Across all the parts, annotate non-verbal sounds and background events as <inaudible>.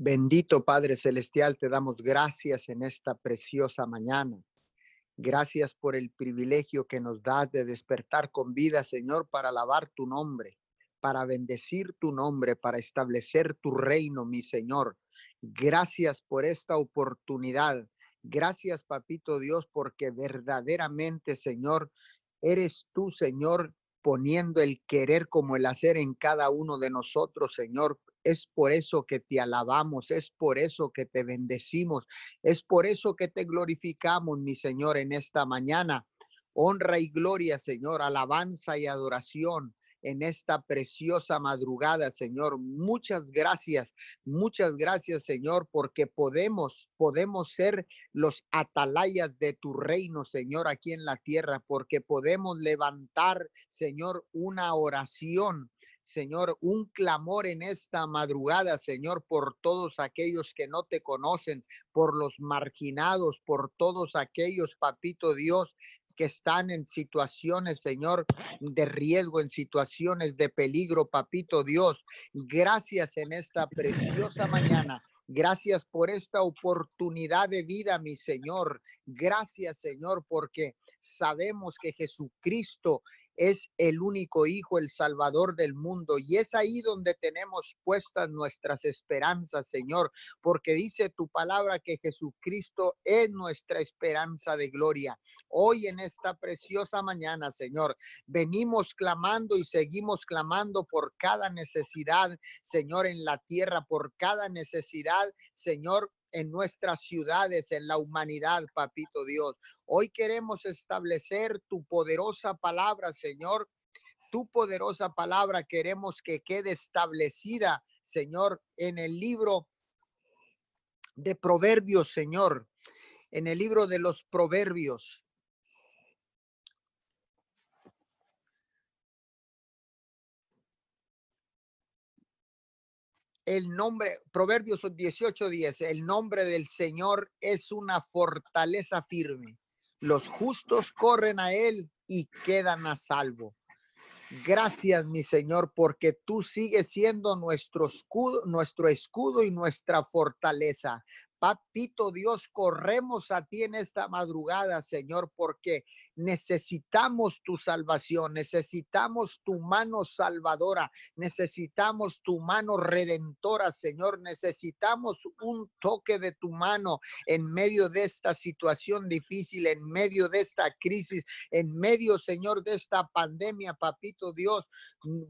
Bendito Padre Celestial, te damos gracias en esta preciosa mañana. Gracias por el privilegio que nos das de despertar con vida, Señor, para alabar tu nombre, para bendecir tu nombre, para establecer tu reino, mi Señor. Gracias por esta oportunidad. Gracias, Papito Dios, porque verdaderamente, Señor, eres tú, Señor, poniendo el querer como el hacer en cada uno de nosotros, Señor, es por eso que te alabamos, es por eso que te bendecimos, es por eso que te glorificamos, mi Señor, en esta mañana. Honra y gloria, Señor, alabanza y adoración en esta preciosa madrugada, Señor. Muchas gracias, muchas gracias, Señor, porque podemos, podemos ser los atalayas de tu reino, Señor, aquí en la tierra, porque podemos levantar, Señor, una oración Señor, un clamor en esta madrugada, Señor, por todos aquellos que no te conocen, por los marginados, por todos aquellos, papito Dios, que están en situaciones, Señor, de riesgo, en situaciones de peligro, papito Dios. Gracias en esta preciosa mañana. Gracias por esta oportunidad de vida, mi Señor. Gracias, Señor, porque sabemos que Jesucristo es el único Hijo, el Salvador del mundo. Y es ahí donde tenemos puestas nuestras esperanzas, Señor, porque dice tu palabra que Jesucristo es nuestra esperanza de gloria. Hoy en esta preciosa mañana, Señor, venimos clamando y seguimos clamando por cada necesidad, Señor, en la tierra, por cada necesidad, Señor, en nuestras ciudades, en la humanidad, papito Dios. Hoy queremos establecer tu poderosa palabra, Señor. Tu poderosa palabra queremos que quede establecida, Señor, en el libro de Proverbios, Señor, en el libro de los Proverbios. El nombre, Proverbios 18:10, el nombre del Señor es una fortaleza firme. Los justos corren a él y quedan a salvo. Gracias, mi Señor, porque tú sigues siendo nuestro escudo, nuestro escudo y nuestra fortaleza. Papito Dios, corremos a ti en esta madrugada, Señor, porque necesitamos tu salvación, necesitamos tu mano salvadora, necesitamos tu mano redentora, Señor, necesitamos un toque de tu mano en medio de esta situación difícil, en medio de esta crisis, en medio, Señor, de esta pandemia, Papito Dios.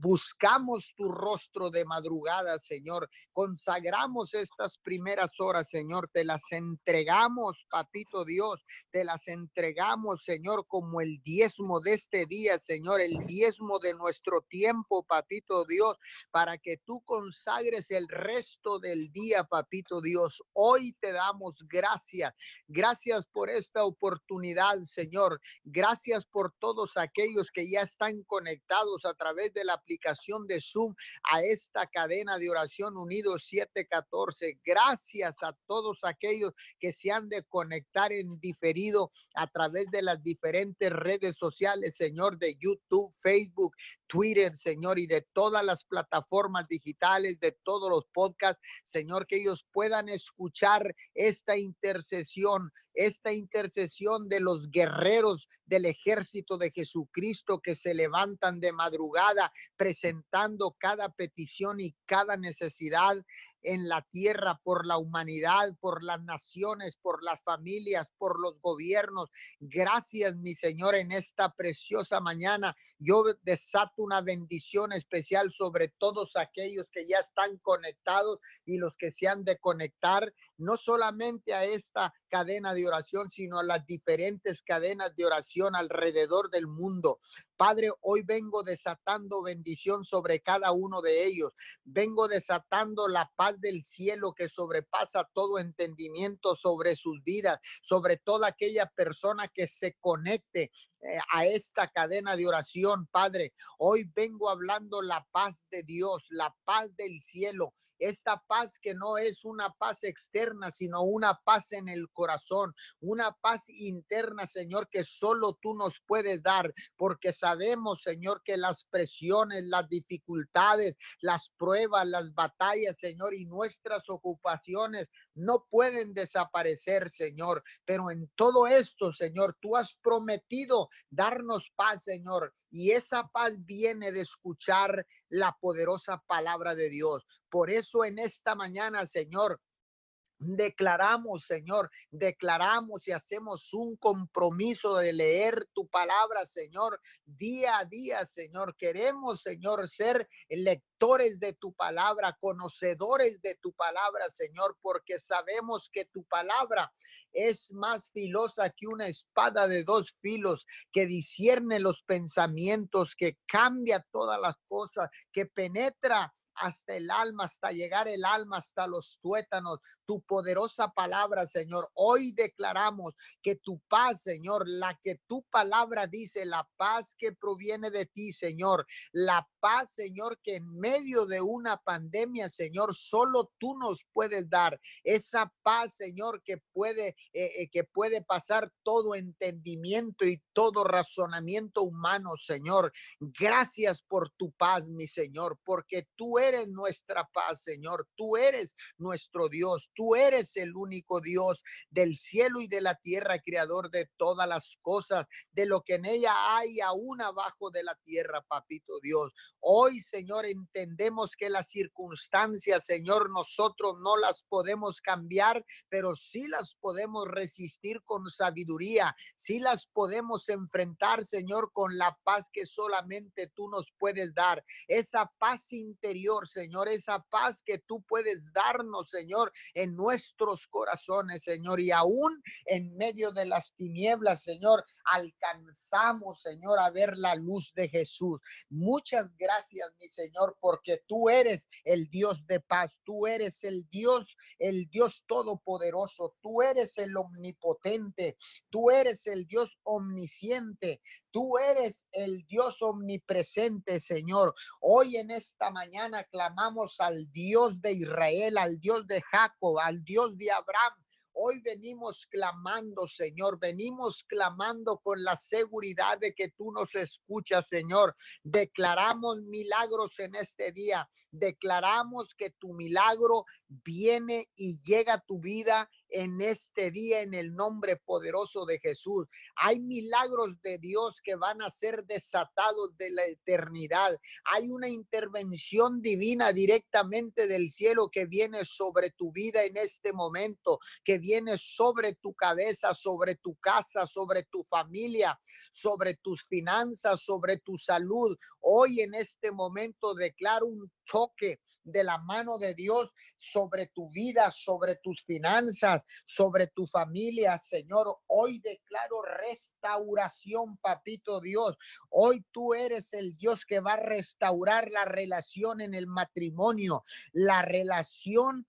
Buscamos tu rostro de madrugada, Señor. Consagramos estas primeras horas, Señor. Te las entregamos, Papito Dios. Te las entregamos, Señor, como el diezmo de este día, Señor. El diezmo de nuestro tiempo, Papito Dios, para que tú consagres el resto del día, Papito Dios. Hoy te damos gracias. Gracias por esta oportunidad, Señor. Gracias por todos aquellos que ya están conectados a través de la aplicación de Zoom a esta cadena de oración unido 714. Gracias a todos aquellos que se han de conectar en diferido a través de las diferentes redes sociales, Señor, de YouTube, Facebook, Twitter, Señor, y de todas las plataformas digitales, de todos los podcasts, Señor, que ellos puedan escuchar esta intercesión esta intercesión de los guerreros del ejército de Jesucristo que se levantan de madrugada presentando cada petición y cada necesidad en la tierra, por la humanidad, por las naciones, por las familias, por los gobiernos. Gracias, mi Señor, en esta preciosa mañana. Yo desato una bendición especial sobre todos aquellos que ya están conectados y los que se han de conectar, no solamente a esta cadena de oración, sino a las diferentes cadenas de oración alrededor del mundo. Padre, hoy vengo desatando bendición sobre cada uno de ellos. Vengo desatando la paz del cielo que sobrepasa todo entendimiento sobre sus vidas, sobre toda aquella persona que se conecte a esta cadena de oración, Padre. Hoy vengo hablando la paz de Dios, la paz del cielo, esta paz que no es una paz externa, sino una paz en el corazón, una paz interna, Señor, que solo tú nos puedes dar, porque sabemos, Señor, que las presiones, las dificultades, las pruebas, las batallas, Señor, y nuestras ocupaciones no pueden desaparecer, Señor. Pero en todo esto, Señor, tú has prometido darnos paz, Señor. Y esa paz viene de escuchar la poderosa palabra de Dios. Por eso en esta mañana, Señor, Declaramos, Señor, declaramos y hacemos un compromiso de leer tu palabra, Señor, día a día, Señor. Queremos, Señor, ser lectores de tu palabra, conocedores de tu palabra, Señor, porque sabemos que tu palabra es más filosa que una espada de dos filos, que discierne los pensamientos, que cambia todas las cosas, que penetra hasta el alma, hasta llegar el alma, hasta los tuétanos, tu poderosa palabra, Señor. Hoy declaramos que tu paz, Señor, la que tu palabra dice, la paz que proviene de ti, Señor, la paz, Señor, que en medio de una pandemia, Señor, solo tú nos puedes dar. Esa paz, Señor, que puede, eh, eh, que puede pasar todo entendimiento y todo razonamiento humano, Señor. Gracias por tu paz, mi Señor, porque tú eres nuestra paz, Señor. Tú eres nuestro Dios. Tú eres el único Dios del cielo y de la tierra, creador de todas las cosas, de lo que en ella hay aún abajo de la tierra, papito Dios. Hoy, Señor, entendemos que las circunstancias, Señor, nosotros no las podemos cambiar, pero sí las podemos resistir con sabiduría, sí las podemos enfrentar, Señor, con la paz que solamente tú nos puedes dar. Esa paz interior, Señor, esa paz que tú puedes darnos, Señor, en nuestros corazones, Señor, y aún en medio de las tinieblas, Señor, alcanzamos, Señor, a ver la luz de Jesús. Muchas gracias, mi Señor, porque tú eres el Dios de paz, tú eres el Dios, el Dios todopoderoso, tú eres el omnipotente, tú eres el Dios omnisciente, Tú eres el Dios omnipresente, Señor. Hoy en esta mañana clamamos al Dios de Israel, al Dios de Jacob, al Dios de Abraham. Hoy venimos clamando, Señor, venimos clamando con la seguridad de que tú nos escuchas, Señor. Declaramos milagros en este día. Declaramos que tu milagro viene y llega a tu vida en este día en el nombre poderoso de Jesús. Hay milagros de Dios que van a ser desatados de la eternidad. Hay una intervención divina directamente del cielo que viene sobre tu vida en este momento, que viene sobre tu cabeza, sobre tu casa, sobre tu familia, sobre tus finanzas, sobre tu salud. Hoy en este momento declaro un toque de la mano de Dios sobre tu vida, sobre tus finanzas, sobre tu familia, Señor. Hoy declaro restauración, papito Dios. Hoy tú eres el Dios que va a restaurar la relación en el matrimonio, la relación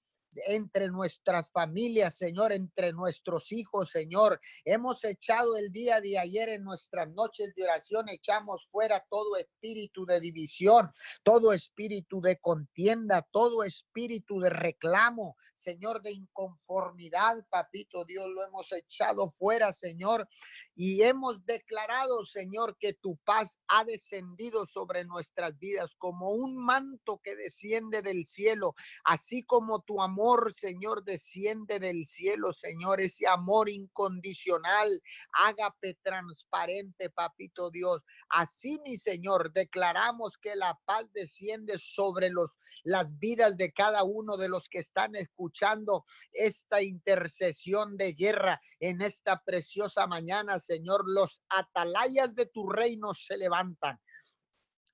entre nuestras familias, Señor, entre nuestros hijos, Señor. Hemos echado el día de ayer en nuestras noches de oración, echamos fuera todo espíritu de división, todo espíritu de contienda, todo espíritu de reclamo, Señor, de inconformidad, papito Dios, lo hemos echado fuera, Señor, y hemos declarado, Señor, que tu paz ha descendido sobre nuestras vidas como un manto que desciende del cielo, así como tu amor Señor, desciende del cielo, Señor, ese amor incondicional, hágate transparente, papito Dios. Así, mi Señor, declaramos que la paz desciende sobre los, las vidas de cada uno de los que están escuchando esta intercesión de guerra en esta preciosa mañana, Señor. Los atalayas de tu reino se levantan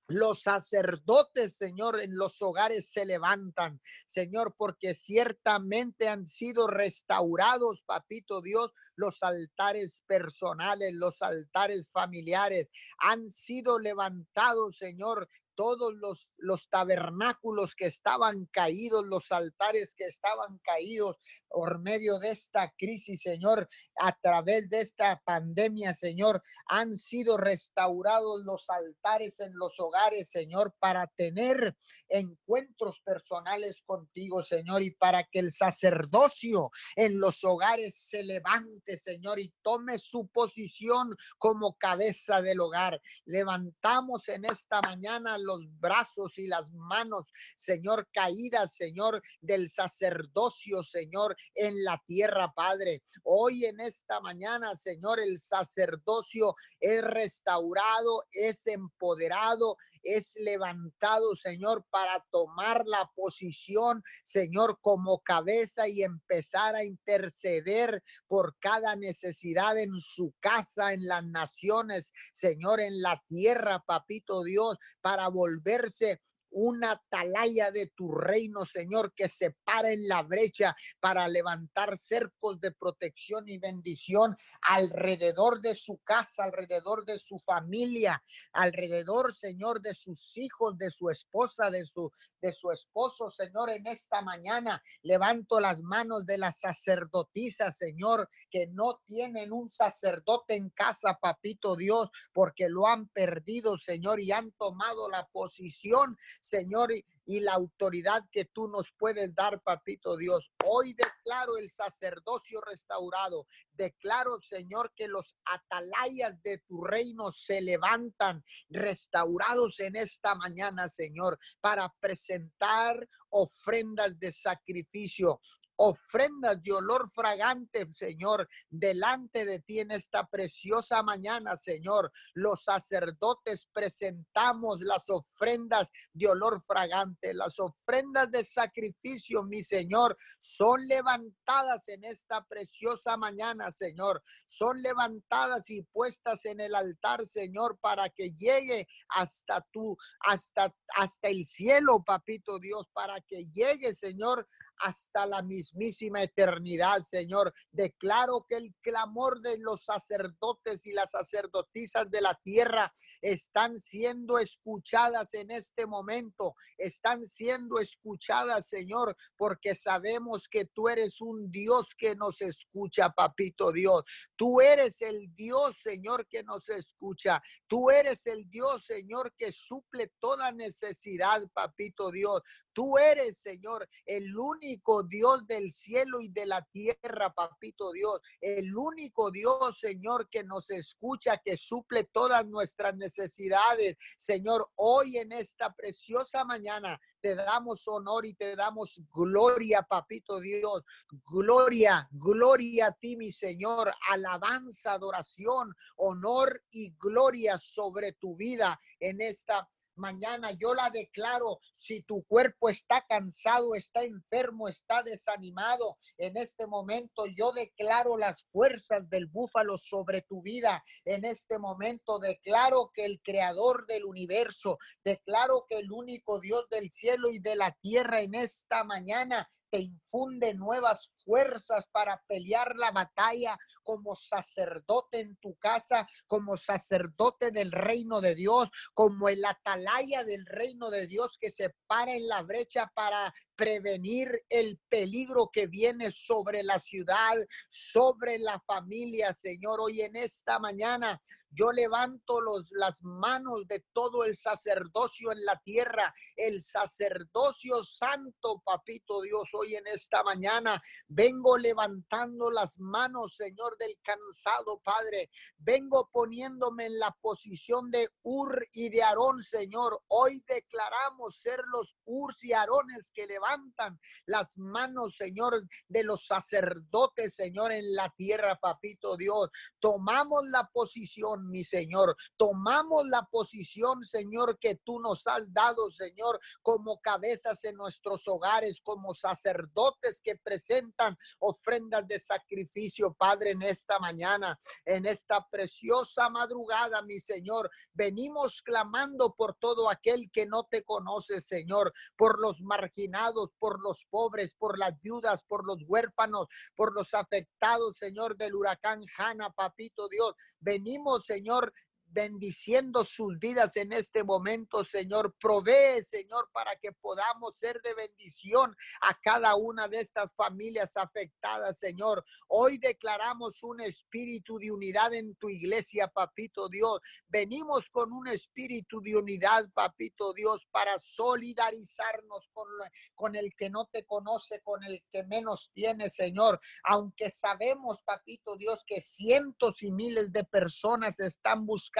los sacerdotes, Señor, en los hogares se levantan, Señor, porque ciertamente han sido restaurados, papito Dios, los altares personales, los altares familiares, han sido levantados, Señor, todos los, los tabernáculos que estaban caídos, los altares que estaban caídos por medio de esta crisis, Señor, a través de esta pandemia, Señor, han sido restaurados los altares en los hogares, Señor, para tener encuentros personales contigo, Señor, y para que el sacerdocio en los hogares se levante, Señor, y tome su posición como cabeza del hogar. Levantamos en esta mañana los brazos y las manos, Señor, caídas, Señor, del sacerdocio, Señor, en la tierra, Padre. Hoy en esta mañana, Señor, el sacerdocio es restaurado, es empoderado, es levantado, Señor, para tomar la posición, Señor, como cabeza y empezar a interceder por cada necesidad en su casa, en las naciones, Señor, en la tierra, papito Dios, para volverse una atalaya de tu reino, Señor, que se para en la brecha para levantar cercos de protección y bendición alrededor de su casa, alrededor de su familia, alrededor, Señor, de sus hijos, de su esposa, de su de su esposo, Señor, en esta mañana. Levanto las manos de las sacerdotisas, Señor, que no tienen un sacerdote en casa, papito Dios, porque lo han perdido, Señor, y han tomado la posición, Señor, y la autoridad que tú nos puedes dar, papito Dios. Hoy declaro el sacerdocio restaurado. Declaro, Señor, que los atalayas de tu reino se levantan restaurados en esta mañana, Señor, para presentar ofrendas de sacrificio, ofrendas de olor fragante, Señor, delante de ti en esta preciosa mañana, Señor. Los sacerdotes presentamos las ofrendas de olor fragante, las ofrendas de sacrificio, mi Señor, son levantadas en esta preciosa mañana, Señor. Son levantadas y puestas en el altar, Señor, para que llegue hasta tú, hasta hasta el cielo, papito Dios, para que llegue, Señor, hasta la mismísima eternidad, Señor. Declaro que el clamor de los sacerdotes y las sacerdotisas de la tierra están siendo escuchadas en este momento, están siendo escuchadas, Señor, porque sabemos que tú eres un Dios que nos escucha, papito Dios. Tú eres el Dios, Señor, que nos escucha. Tú eres el Dios, Señor, que suple toda necesidad, papito Dios. Tú eres, Señor, el único Dios del cielo y de la tierra, papito Dios. El único Dios, Señor, que nos escucha, que suple todas nuestras necesidades. Señor, hoy en esta preciosa mañana te damos honor y te damos gloria, papito Dios. Gloria, gloria a ti, mi Señor. Alabanza, adoración, honor y gloria sobre tu vida en esta mañana yo la declaro, si tu cuerpo está cansado, está enfermo, está desanimado, en este momento yo declaro las fuerzas del búfalo sobre tu vida. En este momento declaro que el creador del universo, declaro que el único Dios del cielo y de la tierra en esta mañana te infunde nuevas fuerzas para pelear la batalla como sacerdote en tu casa, como sacerdote del reino de Dios, como el atalaya del reino de Dios que se para en la brecha para prevenir el peligro que viene sobre la ciudad, sobre la familia, Señor. Hoy en esta mañana yo levanto los, las manos de todo el sacerdocio en la tierra, el sacerdocio santo, papito Dios, hoy en esta mañana. Vengo levantando las manos, Señor, del cansado, Padre. Vengo poniéndome en la posición de Ur y de Aarón, Señor. Hoy declaramos ser los Urs y Aarones que levantan las manos, Señor, de los sacerdotes, Señor, en la tierra, papito Dios. Tomamos la posición mi Señor. Tomamos la posición, Señor, que tú nos has dado, Señor, como cabezas en nuestros hogares, como sacerdotes que presentan ofrendas de sacrificio, Padre, en esta mañana, en esta preciosa madrugada, mi Señor. Venimos clamando por todo aquel que no te conoce, Señor, por los marginados, por los pobres, por las viudas, por los huérfanos, por los afectados, Señor, del huracán Hanna, papito Dios. Venimos, Señor bendiciendo sus vidas en este momento, Señor. Provee, Señor, para que podamos ser de bendición a cada una de estas familias afectadas, Señor. Hoy declaramos un espíritu de unidad en tu iglesia, Papito Dios. Venimos con un espíritu de unidad, Papito Dios, para solidarizarnos con, con el que no te conoce, con el que menos tiene, Señor. Aunque sabemos, Papito Dios, que cientos y miles de personas están buscando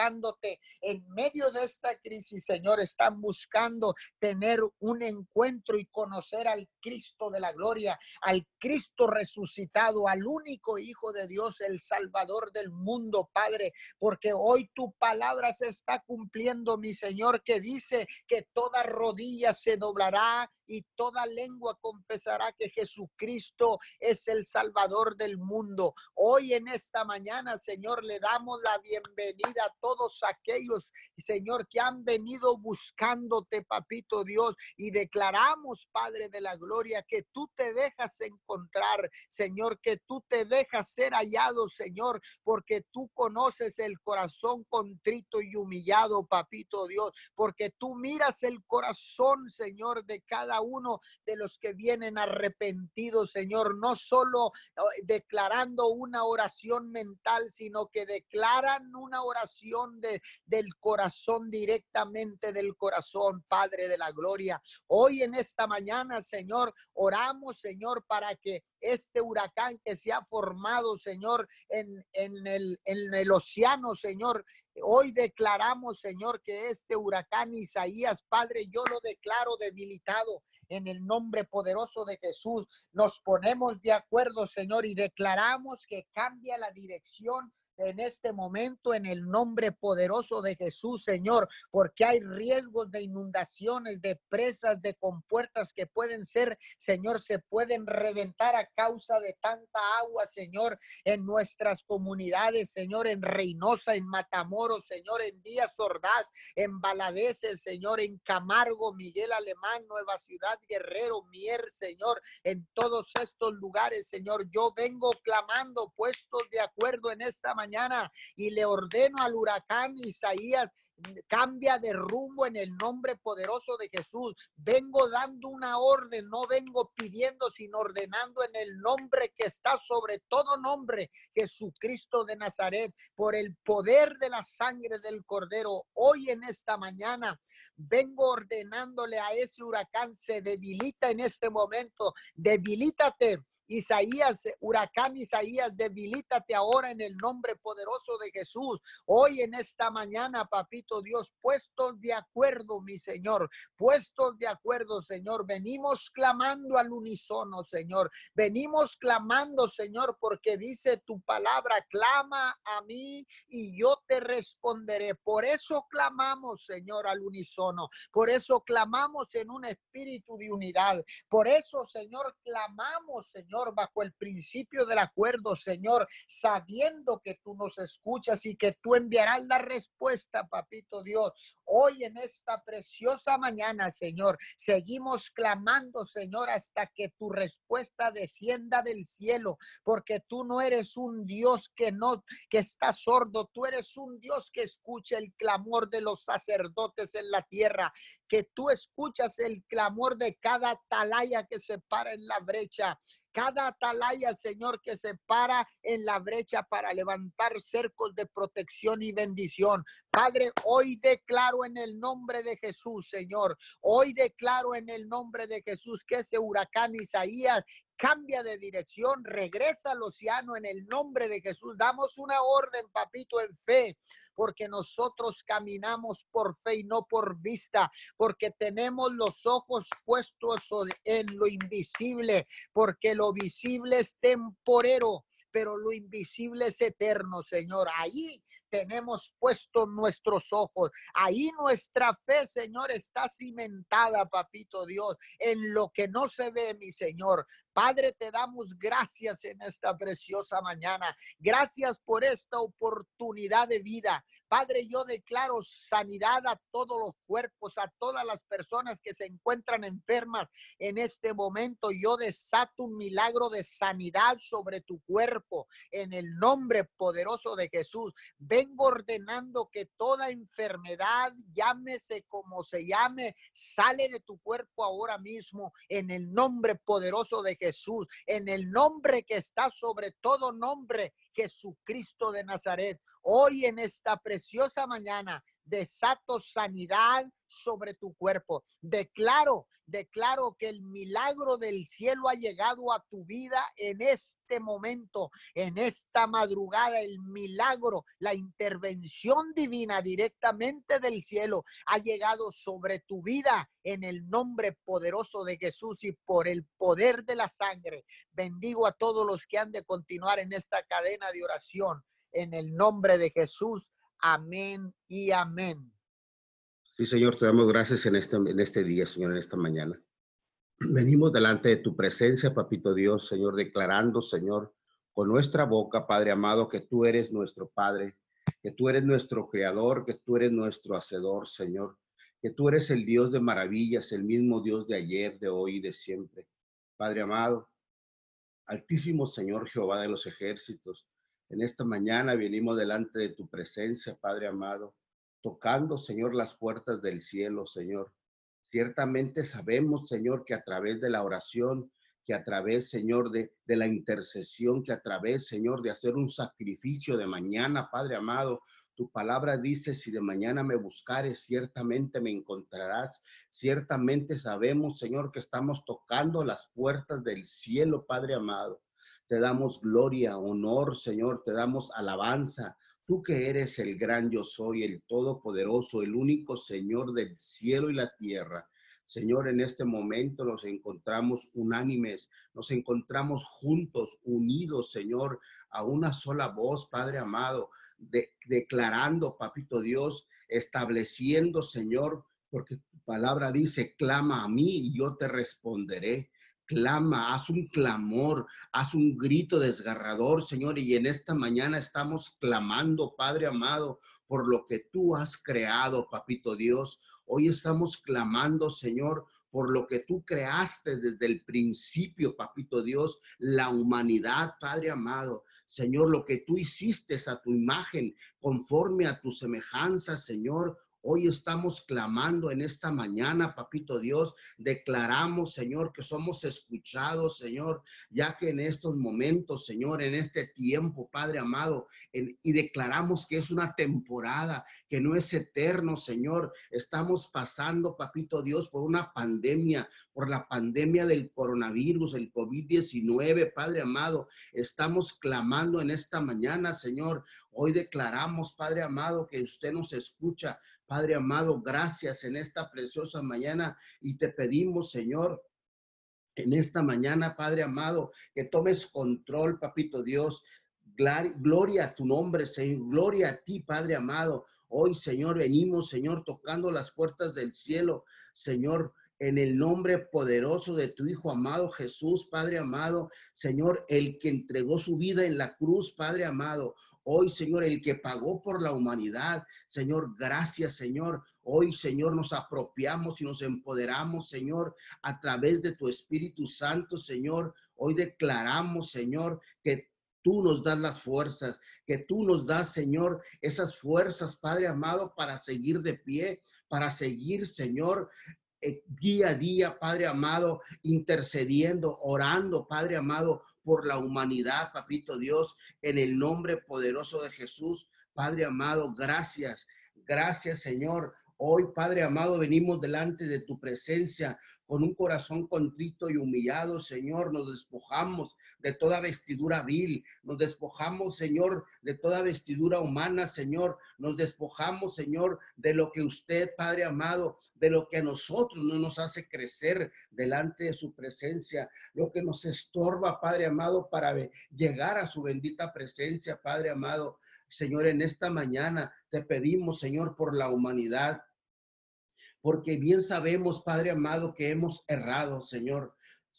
en medio de esta crisis, Señor. Están buscando tener un encuentro y conocer al Cristo de la gloria, al Cristo resucitado, al único Hijo de Dios, el Salvador del mundo, Padre, porque hoy tu palabra se está cumpliendo, mi Señor, que dice que toda rodilla se doblará y toda lengua confesará que Jesucristo es el Salvador del mundo. Hoy en esta mañana, Señor, le damos la bienvenida a todos aquellos, Señor, que han venido buscándote, papito Dios, y declaramos, Padre de la Gloria, que tú te dejas encontrar, Señor, que tú te dejas ser hallado, Señor, porque tú conoces el corazón contrito y humillado, papito Dios, porque tú miras el corazón, Señor, de cada uno de los que vienen arrepentidos, Señor, no solo eh, declarando una oración mental, sino que declaran una oración de, del corazón, directamente del corazón, Padre de la Gloria. Hoy en esta mañana, Señor, oramos, Señor, para que este huracán que se ha formado, Señor, en, en, el, en el océano, Señor, Hoy declaramos, Señor, que este huracán Isaías, Padre, yo lo declaro debilitado en el nombre poderoso de Jesús. Nos ponemos de acuerdo, Señor, y declaramos que cambia la dirección en este momento en el nombre poderoso de Jesús, Señor, porque hay riesgos de inundaciones, de presas, de compuertas que pueden ser, Señor, se pueden reventar a causa de tanta agua, Señor, en nuestras comunidades, Señor, en Reynosa, en Matamoros, Señor, en Díaz Ordaz, en Baladeces, Señor, en Camargo, Miguel Alemán, Nueva Ciudad, Guerrero, Mier, Señor, en todos estos lugares, Señor, yo vengo clamando puestos de acuerdo en esta mañana y le ordeno al huracán Isaías cambia de rumbo en el nombre poderoso de Jesús. Vengo dando una orden, no vengo pidiendo, sino ordenando en el nombre que está sobre todo nombre, Jesucristo de Nazaret, por el poder de la sangre del Cordero. Hoy en esta mañana vengo ordenándole a ese huracán, se debilita en este momento, debilítate Isaías, huracán Isaías, debilítate ahora en el nombre poderoso de Jesús. Hoy en esta mañana, papito Dios, puestos de acuerdo, mi Señor, puestos de acuerdo, Señor. Venimos clamando al unísono, Señor. Venimos clamando, Señor, porque dice tu palabra, clama a mí y yo te responderé. Por eso clamamos, Señor, al unísono. Por eso clamamos en un espíritu de unidad. Por eso, Señor, clamamos, Señor bajo el principio del acuerdo, Señor, sabiendo que tú nos escuchas y que tú enviarás la respuesta, papito Dios. Hoy en esta preciosa mañana, Señor, seguimos clamando, Señor, hasta que tu respuesta descienda del cielo, porque tú no eres un Dios que no que está sordo, tú eres un Dios que escucha el clamor de los sacerdotes en la tierra, que tú escuchas el clamor de cada atalaya que se para en la brecha, cada atalaya, Señor, que se para en la brecha para levantar cercos de protección y bendición. Padre, hoy declaro en el nombre de Jesús, Señor. Hoy declaro en el nombre de Jesús que ese huracán Isaías cambia de dirección, regresa al océano en el nombre de Jesús. Damos una orden, papito, en fe, porque nosotros caminamos por fe y no por vista, porque tenemos los ojos puestos en lo invisible, porque lo visible es temporero, pero lo invisible es eterno, Señor. Ahí tenemos puestos nuestros ojos. Ahí nuestra fe, Señor, está cimentada, papito Dios, en lo que no se ve, mi Señor. Padre, te damos gracias en esta preciosa mañana. Gracias por esta oportunidad de vida. Padre, yo declaro sanidad a todos los cuerpos, a todas las personas que se encuentran enfermas en este momento. Yo desato un milagro de sanidad sobre tu cuerpo en el nombre poderoso de Jesús. Ven vengo ordenando que toda enfermedad, llámese como se llame, sale de tu cuerpo ahora mismo en el nombre poderoso de Jesús, en el nombre que está sobre todo nombre, Jesucristo de Nazaret. Hoy en esta preciosa mañana desato sanidad sobre tu cuerpo. Declaro, declaro que el milagro del cielo ha llegado a tu vida en este momento, en esta madrugada. El milagro, la intervención divina directamente del cielo ha llegado sobre tu vida en el nombre poderoso de Jesús y por el poder de la sangre. Bendigo a todos los que han de continuar en esta cadena de oración. En el nombre de Jesús. Amén y amén. Sí, Señor, te damos gracias en este, en este día, Señor, en esta mañana. <clears throat> Venimos delante de tu presencia, Papito Dios, Señor, declarando, Señor, con nuestra boca, Padre amado, que tú eres nuestro Padre, que tú eres nuestro Creador, que tú eres nuestro Hacedor, Señor, que tú eres el Dios de maravillas, el mismo Dios de ayer, de hoy y de siempre. Padre amado, Altísimo Señor Jehová de los ejércitos, en esta mañana venimos delante de tu presencia, Padre amado, tocando, Señor, las puertas del cielo, Señor. Ciertamente sabemos, Señor, que a través de la oración, que a través, Señor, de, la intercesión, que a través, Señor, de hacer un sacrificio de mañana, Padre amado, tu palabra dice, si de mañana me buscares, ciertamente me encontrarás. Ciertamente sabemos, Señor, que estamos tocando las puertas del cielo, Padre amado. Te damos gloria, honor, Señor, te damos alabanza. Tú que eres el gran yo soy, el todopoderoso, el único Señor del cielo y la tierra. Señor, en este momento nos encontramos unánimes, nos encontramos juntos, unidos, Señor, a una sola voz, Padre amado, declarando, Papito Dios, estableciendo, Señor, porque tu palabra dice, clama a mí y yo te responderé clama, haz un clamor, haz un grito desgarrador, Señor. Y en esta mañana estamos clamando, Padre amado, por lo que tú has creado, Papito Dios. Hoy estamos clamando, Señor, por lo que tú creaste desde el principio, Papito Dios, la humanidad, Padre amado. Señor, lo que tú hiciste a tu imagen, conforme a tu semejanza, Señor. Hoy estamos clamando en esta mañana, papito Dios. Declaramos, Señor, que somos escuchados, Señor, ya que en estos momentos, Señor, en este tiempo, Padre amado, y declaramos que es una temporada, que no es eterno, Señor. Estamos pasando, papito Dios, por una pandemia, por la pandemia del coronavirus, el COVID-19, Padre amado. Estamos clamando en esta mañana, Señor. Hoy declaramos, Padre amado, que usted nos escucha. Padre amado, gracias en esta preciosa mañana y te pedimos, Señor, en esta mañana, Padre amado, que tomes control, Papito Dios. Gloria a tu nombre, Señor. Gloria a ti, Padre amado. Hoy, Señor, venimos, Señor, tocando las puertas del cielo. Señor, en el nombre poderoso de tu Hijo amado Jesús, Padre amado, Señor, el que entregó su vida en la cruz, Padre amado. Hoy, Señor, el que pagó por la humanidad. Señor, gracias, Señor. Hoy, Señor, nos apropiamos y nos empoderamos, Señor, a través de tu Espíritu Santo, Señor. Hoy declaramos, Señor, que tú nos das las fuerzas, que tú nos das, Señor, esas fuerzas, Padre amado, para seguir de pie, para seguir, Señor, eh, día a día, Padre amado, intercediendo, orando, Padre amado, por la humanidad, Papito Dios, en el nombre poderoso de Jesús. Padre amado, gracias. Gracias, Señor. Hoy, Padre amado, venimos delante de tu presencia con un corazón contrito y humillado, Señor. Nos despojamos de toda vestidura vil. Nos despojamos, Señor, de toda vestidura humana, Señor. Nos despojamos, Señor, de lo que usted, Padre amado, de lo que a nosotros no nos hace crecer delante de su presencia, lo que nos estorba, Padre amado, para llegar a su bendita presencia, Padre amado. Señor, en esta mañana te pedimos, Señor, por la humanidad, porque bien sabemos, Padre amado, que hemos errado, Señor.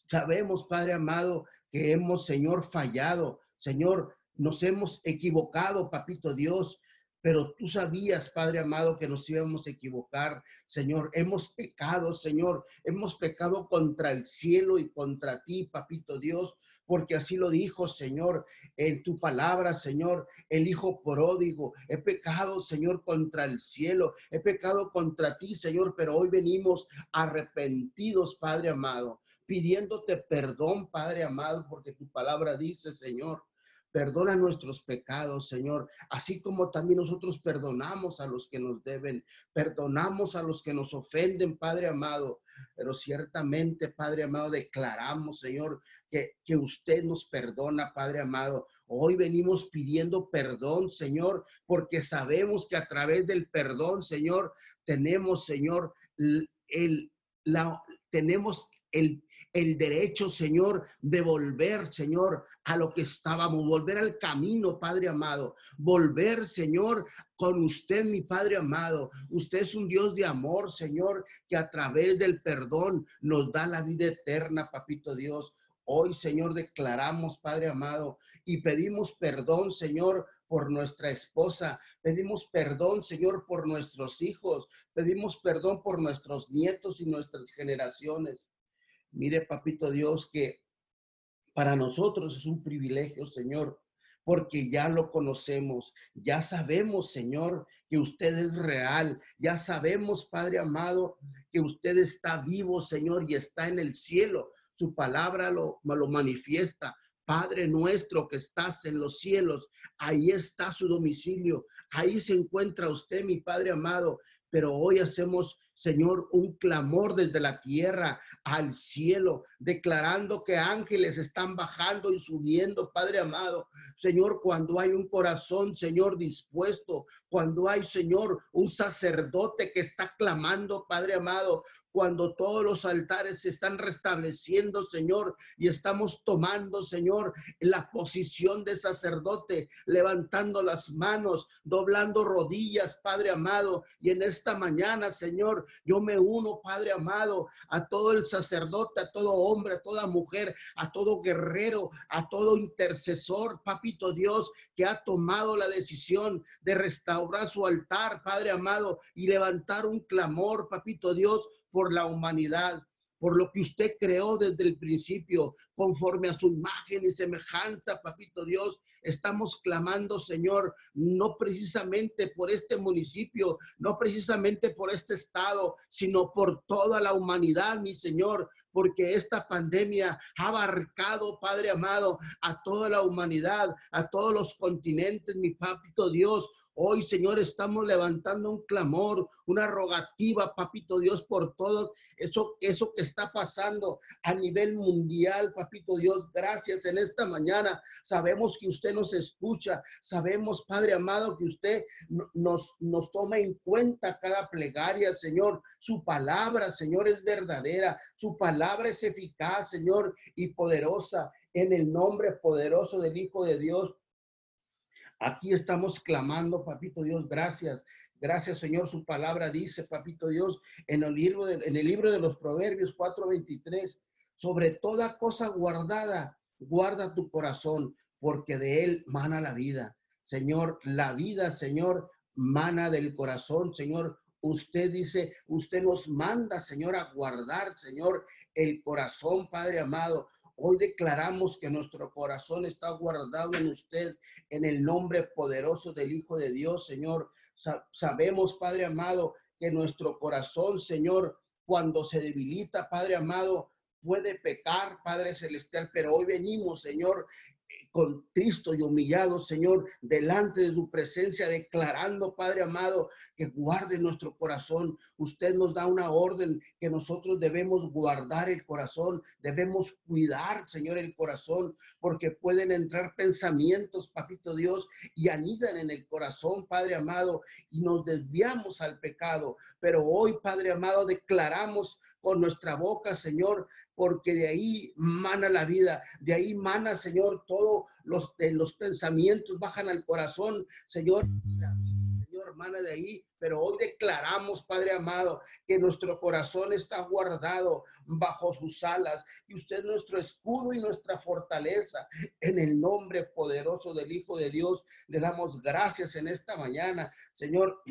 Sabemos, Padre amado, que hemos, Señor, fallado. Señor, nos hemos equivocado, Papito Dios, pero tú sabías, Padre amado, que nos íbamos a equivocar, Señor. Hemos pecado, Señor. Hemos pecado contra el cielo y contra ti, Papito Dios, porque así lo dijo, Señor, en tu palabra, Señor, el Hijo pródigo. He pecado, Señor, contra el cielo. He pecado contra ti, Señor, pero hoy venimos arrepentidos, Padre amado, pidiéndote perdón, Padre amado, porque tu palabra dice, Señor, Perdona nuestros pecados, Señor, así como también nosotros perdonamos a los que nos deben, perdonamos a los que nos ofenden, Padre amado. Pero ciertamente, Padre amado, declaramos, Señor, que, que usted nos perdona, Padre amado. Hoy venimos pidiendo perdón, Señor, porque sabemos que a través del perdón, Señor, tenemos, Señor, el, la, tenemos el el derecho, Señor, de volver, Señor, a lo que estábamos, volver al camino, Padre amado, volver, Señor, con usted, mi Padre amado. Usted es un Dios de amor, Señor, que a través del perdón nos da la vida eterna, Papito Dios. Hoy, Señor, declaramos, Padre amado, y pedimos perdón, Señor, por nuestra esposa, pedimos perdón, Señor, por nuestros hijos, pedimos perdón por nuestros nietos y nuestras generaciones. Mire, papito Dios, que para nosotros es un privilegio, Señor, porque ya lo conocemos, ya sabemos, Señor, que usted es real, ya sabemos, Padre amado, que usted está vivo, Señor, y está en el cielo. Su palabra lo, lo manifiesta. Padre nuestro que estás en los cielos, ahí está su domicilio, ahí se encuentra usted, mi Padre amado, pero hoy hacemos Señor, un clamor desde la tierra al cielo, declarando que ángeles están bajando y subiendo, Padre amado. Señor, cuando hay un corazón, Señor, dispuesto, cuando hay, Señor, un sacerdote que está clamando, Padre amado, cuando todos los altares se están restableciendo, Señor, y estamos tomando, Señor, la posición de sacerdote, levantando las manos, doblando rodillas, Padre amado, y en esta mañana, Señor, yo me uno, Padre amado, a todo el sacerdote, a todo hombre, a toda mujer, a todo guerrero, a todo intercesor, Papito Dios, que ha tomado la decisión de restaurar su altar, Padre amado, y levantar un clamor, Papito Dios, por la humanidad por lo que usted creó desde el principio, conforme a su imagen y semejanza, papito Dios. Estamos clamando, Señor, no precisamente por este municipio, no precisamente por este estado, sino por toda la humanidad, mi Señor, porque esta pandemia ha abarcado, Padre amado, a toda la humanidad, a todos los continentes, mi papito Dios. Hoy, Señor, estamos levantando un clamor, una rogativa, papito Dios, por todo eso, eso que está pasando a nivel mundial, papito Dios. Gracias en esta mañana. Sabemos que usted nos escucha. Sabemos, Padre amado, que usted nos, nos toma en cuenta cada plegaria, Señor. Su palabra, Señor, es verdadera. Su palabra es eficaz, Señor, y poderosa. En el nombre poderoso del Hijo de Dios, Aquí estamos clamando, papito Dios, gracias. Gracias, Señor. Su palabra dice, papito Dios, en el libro en el libro de los Proverbios 4:23, sobre toda cosa guardada, guarda tu corazón, porque de él mana la vida. Señor, la vida, Señor, mana del corazón, Señor. Usted dice, usted nos manda, Señor, a guardar, Señor, el corazón, Padre amado. Hoy declaramos que nuestro corazón está guardado en usted, en el nombre poderoso del Hijo de Dios, Señor. sabemos, Padre amado, que nuestro corazón, Señor, cuando se debilita, Padre amado, puede pecar, Padre Celestial, pero hoy venimos, Señor, con Cristo y humillado, Señor, delante de su presencia, declarando, Padre amado, que guarde nuestro corazón. Usted nos da una orden que nosotros debemos guardar el corazón, debemos cuidar, Señor, el corazón, porque pueden entrar pensamientos, Papito Dios, y anidan en el corazón, Padre amado, y nos desviamos al pecado. Pero hoy, Padre amado, declaramos con nuestra boca, Señor, porque de ahí mana la vida, de ahí mana, Señor, todos los, los pensamientos bajan al corazón, Señor, Señor, hermana de ahí, pero hoy declaramos, Padre amado, que nuestro corazón está guardado bajo sus alas y usted es nuestro escudo y nuestra fortaleza. En el nombre poderoso del Hijo de Dios, le damos gracias en esta mañana, Señor.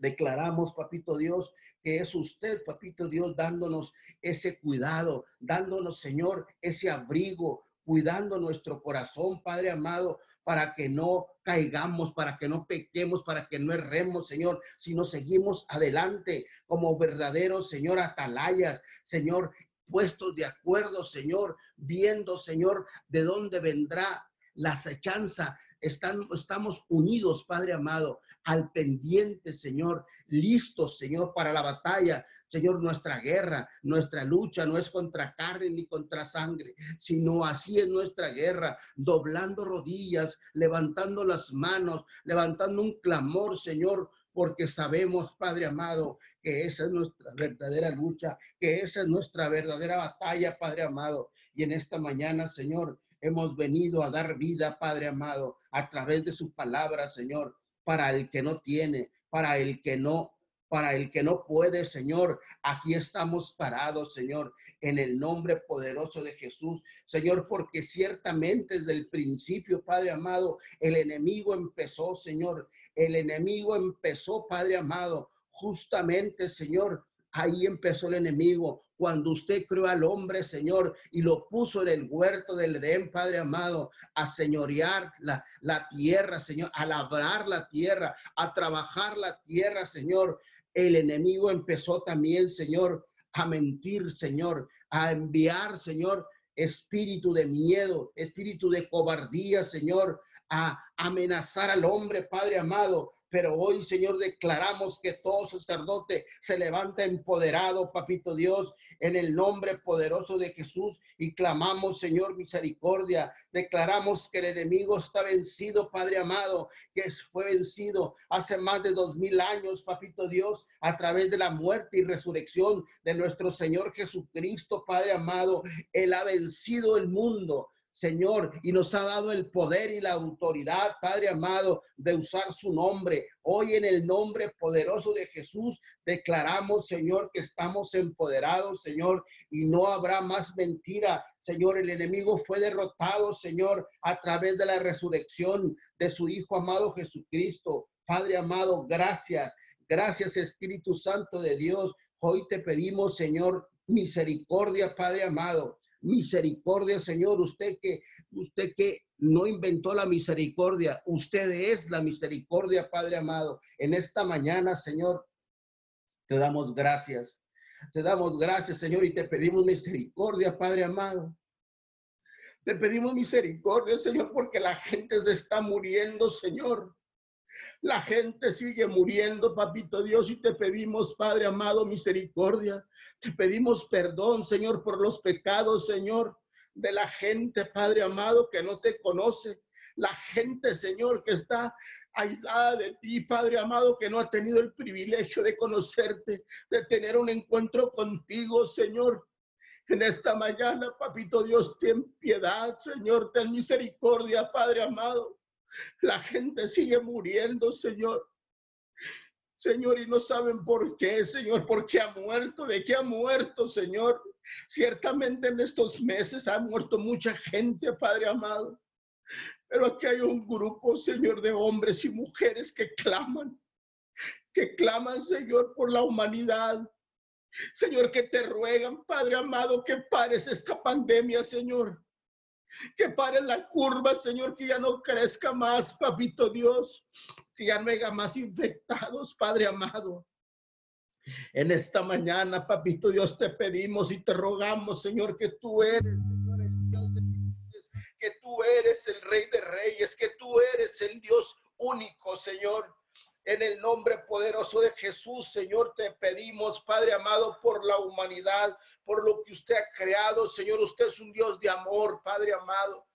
Declaramos, papito Dios, que es usted, papito Dios, dándonos ese cuidado, dándonos, Señor, ese abrigo, cuidando nuestro corazón, Padre amado, para que no caigamos, para que no pequemos, para que no erremos, Señor, sino seguimos adelante como verdaderos, Señor, atalayas, Señor, puestos de acuerdo, Señor, viendo, Señor, de dónde vendrá la acechanza estamos unidos, Padre amado, al pendiente, Señor, listos, Señor, para la batalla. Señor, nuestra guerra, nuestra lucha no es contra carne ni contra sangre, sino así es nuestra guerra, doblando rodillas, levantando las manos, levantando un clamor, Señor, porque sabemos, Padre amado, que esa es nuestra verdadera lucha, que esa es nuestra verdadera batalla, Padre amado. Y en esta mañana, Señor, hemos venido a dar vida, Padre amado, a través de su palabra, Señor, para el que no tiene, para el que no para el que no puede, Señor. Aquí estamos parados, Señor, en el nombre poderoso de Jesús, Señor, porque ciertamente desde el principio, Padre amado, el enemigo empezó, Señor, el enemigo empezó, Padre amado, justamente, Señor, Ahí empezó el enemigo. Cuando usted creó al hombre, Señor, y lo puso en el huerto del Edén, Padre amado, a señorear la, la tierra, Señor, a labrar la tierra, a trabajar la tierra, Señor. El enemigo empezó también, Señor, a mentir, Señor, a enviar, Señor, espíritu de miedo, espíritu de cobardía, Señor, a amenazar al hombre, Padre amado, pero hoy, Señor, declaramos que todo sacerdote se levanta empoderado, papito Dios, en el nombre poderoso de Jesús y clamamos, Señor, misericordia. Declaramos que el enemigo está vencido, Padre amado, que fue vencido hace más de dos mil años, papito Dios, a través de la muerte y resurrección de nuestro Señor Jesucristo, Padre amado. Él ha vencido el mundo. Señor, y nos ha dado el poder y la autoridad, Padre amado, de usar su nombre. Hoy en el nombre poderoso de Jesús declaramos, Señor, que estamos empoderados, Señor, y no habrá más mentira. Señor, el enemigo fue derrotado, Señor, a través de la resurrección de su Hijo amado Jesucristo. Padre amado, gracias. Gracias, Espíritu Santo de Dios. Hoy te pedimos, Señor, misericordia, Padre amado misericordia, Señor. Usted que, usted que no inventó la misericordia, usted es la misericordia, Padre amado. En esta mañana, Señor, te damos gracias. Te damos gracias, Señor, y te pedimos misericordia, Padre amado. Te pedimos misericordia, Señor, porque la gente se está muriendo, Señor. La gente sigue muriendo, papito Dios, y te pedimos, Padre amado, misericordia. Te pedimos perdón, Señor, por los pecados, Señor, de la gente, Padre amado, que no te conoce. La gente, Señor, que está aislada de ti, Padre amado, que no ha tenido el privilegio de conocerte, de tener un encuentro contigo, Señor. En esta mañana, papito Dios, ten piedad, Señor, ten misericordia, Padre amado. La gente sigue muriendo, Señor. Señor, y no saben por qué, Señor, por qué ha muerto, de qué ha muerto, Señor. Ciertamente en estos meses ha muerto mucha gente, Padre amado. Pero aquí hay un grupo, Señor, de hombres y mujeres que claman, que claman, Señor, por la humanidad. Señor, que te ruegan, Padre amado, que pares esta pandemia, Señor que pare la curva, Señor, que ya no crezca más, papito Dios, que ya no haya más infectados, Padre amado. En esta mañana, papito Dios, te pedimos y te rogamos, Señor, que tú eres, Señor, el Dios de que tú eres el Rey de Reyes, que tú eres el Dios único, Señor. En el nombre poderoso de Jesús, Señor, te pedimos, Padre amado, por la humanidad, por lo que usted ha creado. Señor, usted es un Dios de amor, Padre amado.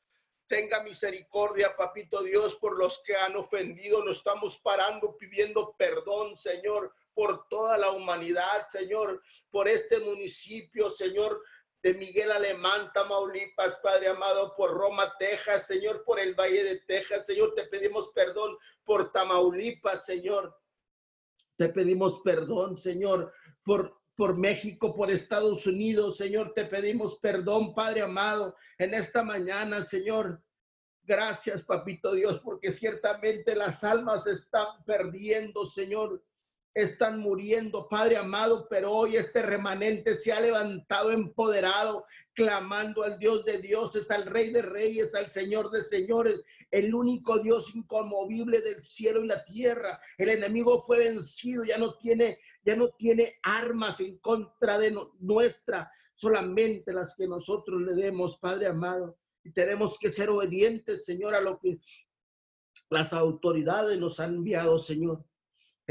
Tenga misericordia, papito Dios, por los que han ofendido. Nos estamos parando pidiendo perdón, Señor, por toda la humanidad, Señor, por este municipio, Señor, de Miguel Alemán, Tamaulipas, Padre amado, por Roma, Texas, Señor, por el Valle de Texas, Señor, te pedimos perdón por Tamaulipas, Señor. Te pedimos perdón, Señor, por por México, por Estados Unidos, Señor, te pedimos perdón, Padre amado, en esta mañana, Señor. Gracias, Papito Dios, porque ciertamente las almas están perdiendo, Señor están muriendo, Padre amado, pero hoy este remanente se ha levantado empoderado, clamando al Dios de dioses, al Rey de reyes, al Señor de señores, el único Dios inconmovible del cielo y la tierra. El enemigo fue vencido, ya no tiene, ya no tiene armas en contra de nuestra, solamente las que nosotros le demos, Padre amado. Y tenemos que ser obedientes, Señor, a lo que las autoridades nos han enviado, Señor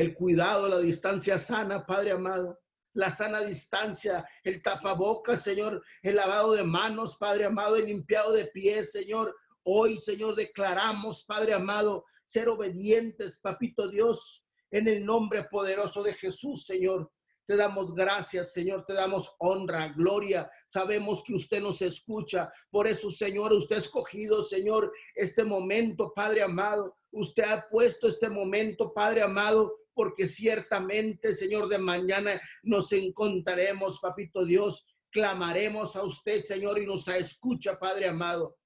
el cuidado, la distancia sana, Padre amado, la sana distancia, el tapabocas, Señor, el lavado de manos, Padre amado, el limpiado de pies, Señor. Hoy, Señor, declaramos, Padre amado, ser obedientes, Papito Dios, en el nombre poderoso de Jesús, Señor. Te damos gracias, Señor, te damos honra, gloria. Sabemos que usted nos escucha. Por eso, Señor, usted ha escogido, Señor, este momento, Padre amado. Usted ha puesto este momento, Padre amado, porque ciertamente, Señor, de mañana nos encontraremos, Papito Dios, clamaremos a usted, Señor, y nos escucha, Padre amado.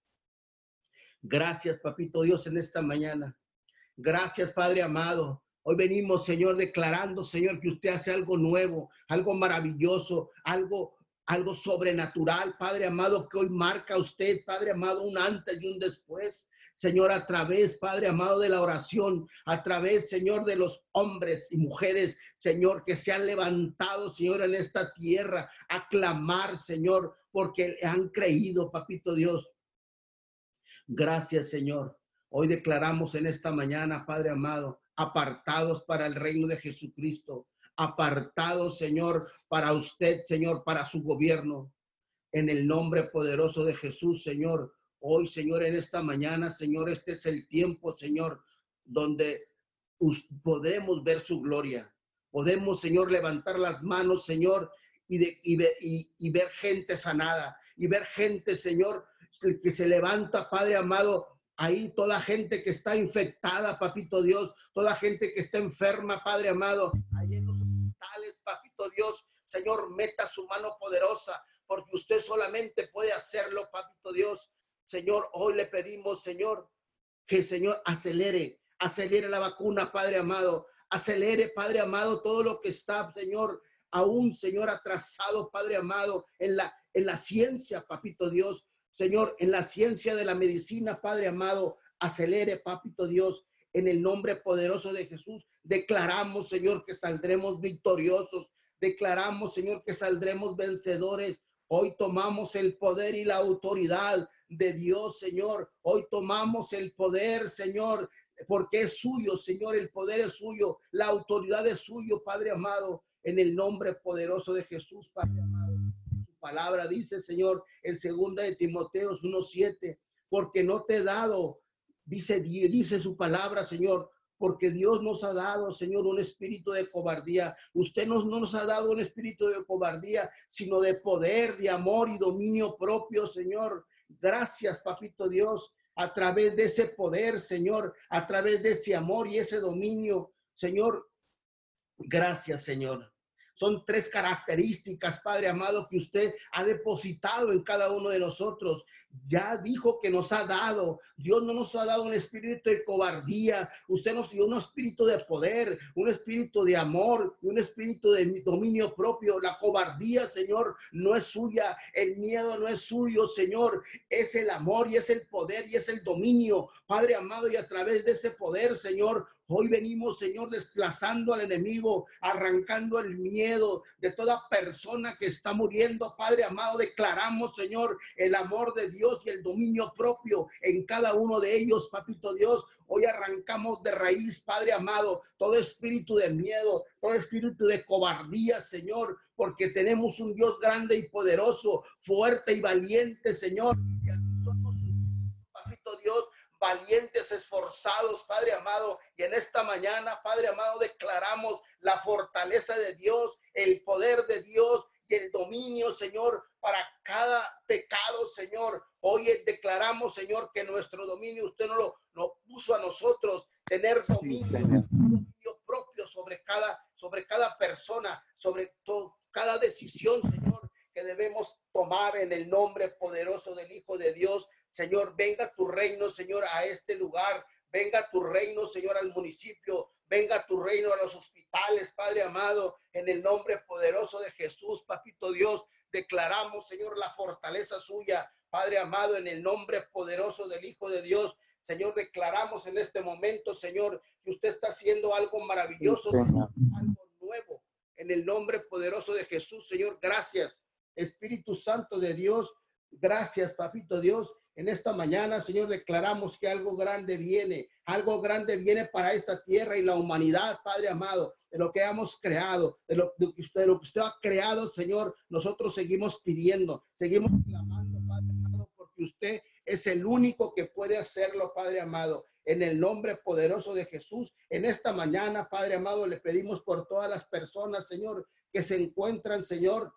Gracias, Papito Dios, en esta mañana. Gracias, Padre amado. Hoy venimos, Señor, declarando, Señor, que usted hace algo nuevo, algo maravilloso, algo algo sobrenatural, Padre amado, que hoy marca usted, Padre amado, un antes y un después. Señor, a través, Padre amado, de la oración, a través, Señor, de los hombres y mujeres, Señor, que se han levantado, Señor, en esta tierra a clamar, Señor, porque han creído, Papito Dios. Gracias, Señor. Hoy declaramos en esta mañana, Padre amado, apartados para el reino de Jesucristo, apartados, Señor, para usted, Señor, para su gobierno. En el nombre poderoso de Jesús, Señor, Hoy, Señor, en esta mañana, Señor, este es el tiempo, Señor, donde podemos ver su gloria. Podemos, Señor, levantar las manos, Señor, y, y, ver gente sanada, y ver gente, Señor, que se levanta, Padre amado, ahí toda gente que está infectada, papito Dios, toda gente que está enferma, Padre amado, ahí en los hospitales, papito Dios, Señor, meta su mano poderosa, porque usted solamente puede hacerlo, papito Dios. Señor, hoy le pedimos, Señor, que el Señor acelere, acelere la vacuna, Padre amado, acelere, Padre amado, todo lo que está, Señor, aún, Señor, atrasado, Padre amado, en la, en la ciencia, Papito Dios, Señor, en la ciencia de la medicina, Padre amado, acelere, Papito Dios, en el nombre poderoso de Jesús. Declaramos, Señor, que saldremos victoriosos. Declaramos, Señor, que saldremos vencedores. Hoy tomamos el poder y la autoridad de Dios, Señor. Hoy tomamos el poder, Señor, porque es suyo, Señor. El poder es suyo, la autoridad es suyo, Padre amado, en el nombre poderoso de Jesús, Padre amado. Su palabra dice, Señor, en segunda de Timoteos 1.7, porque no te he dado, dice, dice su palabra, Señor, porque Dios nos ha dado, Señor, un espíritu de cobardía. Usted no nos ha dado un espíritu de cobardía, sino de poder, de amor y dominio propio, Señor. Gracias, papito Dios, a través de ese poder, Señor, a través de ese amor y ese dominio, Señor. Gracias, Señor. Son tres características, Padre amado, que usted ha depositado en cada uno de nosotros. Ya dijo que nos ha dado. Dios no nos ha dado un espíritu de cobardía. Usted nos dio un espíritu de poder, un espíritu de amor, un espíritu de dominio propio. La cobardía, Señor, no es suya. El miedo no es suyo, Señor. Es el amor y es el poder y es el dominio, Padre amado. Y a través de ese poder, Señor, Hoy venimos, Señor, desplazando al enemigo, arrancando el miedo de toda persona que está muriendo. Padre amado, declaramos, Señor, el amor de Dios y el dominio propio en cada uno de ellos, Papito Dios. Hoy arrancamos de raíz, Padre amado, todo espíritu de miedo, todo espíritu de cobardía, Señor, porque tenemos un Dios grande y poderoso, fuerte y valiente, Señor. Y así somos, Papito Dios, valientes, esforzados, Padre amado. Y en esta mañana, Padre amado, declaramos la fortaleza de Dios, el poder de Dios y el dominio, Señor, para cada pecado, Señor. Hoy declaramos, Señor, que nuestro dominio usted no lo, lo puso a nosotros, tener dominio, propio sobre cada, sobre cada persona, sobre todo, cada decisión, Señor, que debemos tomar en el nombre poderoso del Hijo de Dios. Señor, venga tu reino, Señor, a este lugar. Venga tu reino, Señor, al municipio. Venga tu reino a los hospitales, Padre amado, en el nombre poderoso de Jesús, Papito Dios. Declaramos, Señor, la fortaleza suya, Padre amado, en el nombre poderoso del Hijo de Dios. Señor, declaramos en este momento, Señor, que usted está haciendo algo maravilloso, algo nuevo. En el nombre poderoso de Jesús, Señor, gracias. Espíritu Santo de Dios, gracias, Papito Dios. En esta mañana, Señor, declaramos que algo grande viene, algo grande viene para esta tierra y la humanidad, Padre amado, de lo que hemos creado, de lo, que usted ha creado, Señor. Nosotros seguimos pidiendo, seguimos clamando, Padre amado, porque usted es el único que puede hacerlo, Padre amado. En el nombre poderoso de Jesús, en esta mañana, Padre amado, le pedimos por todas las personas, Señor, que se encuentran, Señor,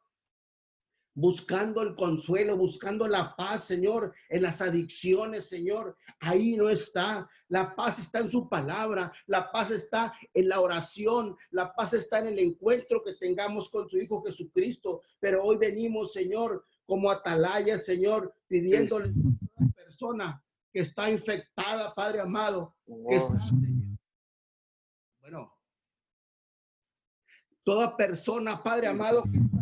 buscando el consuelo, buscando la paz, Señor, en las adicciones, Señor. Ahí no está. La paz está en su palabra, la paz está en la oración, la paz está en el encuentro que tengamos con su Hijo Jesucristo. Pero hoy venimos, Señor, como atalaya, Señor, pidiéndole a la persona que está infectada, Padre amado, que está, bueno, toda persona, Padre amado, que está,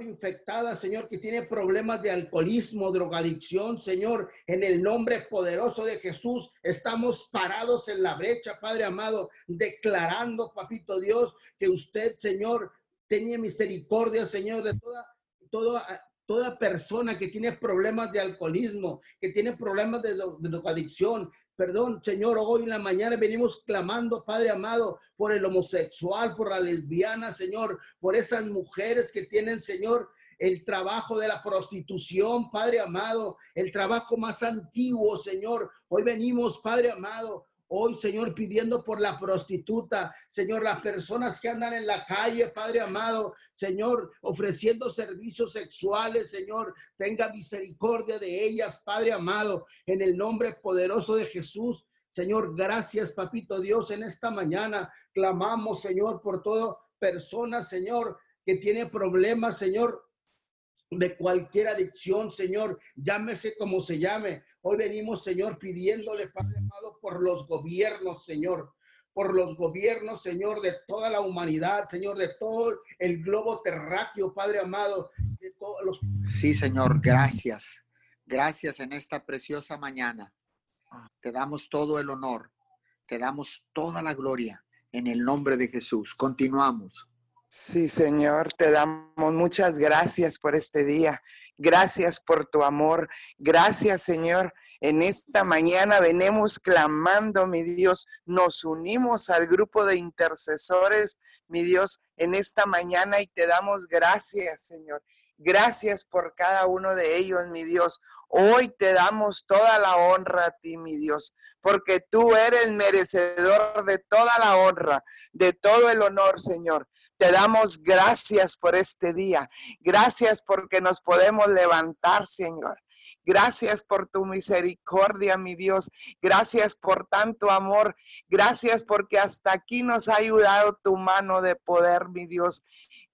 Infectada, Señor, que tiene problemas de alcoholismo, drogadicción, Señor, en el nombre poderoso de Jesús, estamos parados en la brecha, Padre amado, declarando, Papito Dios, que usted, Señor, tenga misericordia, Señor, de toda, toda toda persona que tiene problemas de alcoholismo, que tiene problemas de, drogadicción. Perdón, Señor, hoy en la mañana venimos clamando, Padre amado, por el homosexual, por la lesbiana, Señor, por esas mujeres que tienen, Señor, el trabajo de la prostitución, Padre amado, el trabajo más antiguo, Señor. Hoy venimos, Padre amado, Hoy, Señor, pidiendo por la prostituta, Señor, las personas que andan en la calle, Padre amado, Señor, ofreciendo servicios sexuales, Señor, tenga misericordia de ellas, Padre amado, en el nombre poderoso de Jesús. Señor, gracias, Papito Dios, en esta mañana clamamos, Señor, por toda persona, Señor, que tiene problemas, Señor, de cualquier adicción, Señor, llámese como se llame. Hoy venimos, Señor, pidiéndole, Padre amado, por los gobiernos, Señor, por los gobiernos, Señor, de toda la humanidad, Señor, de todo el globo terráqueo, Padre amado, de todos los... Sí, Señor, gracias. Gracias en esta preciosa mañana. Te damos todo el honor, te damos toda la gloria en el nombre de Jesús. Continuamos. Sí, Señor, te damos muchas gracias por este día. Gracias por tu amor. Gracias, Señor. En esta mañana venimos clamando, mi Dios. Nos unimos al grupo de intercesores, mi Dios, en esta mañana y te damos gracias, Señor. Gracias por cada uno de ellos, mi Dios. Hoy te damos toda la honra a ti, mi Dios, porque tú eres merecedor de toda la honra, de todo el honor, Señor. Te damos gracias por este día. Gracias porque nos podemos levantar, Señor. Gracias por tu misericordia, mi Dios. Gracias por tanto amor. Gracias porque hasta aquí nos ha ayudado tu mano de poder, mi Dios.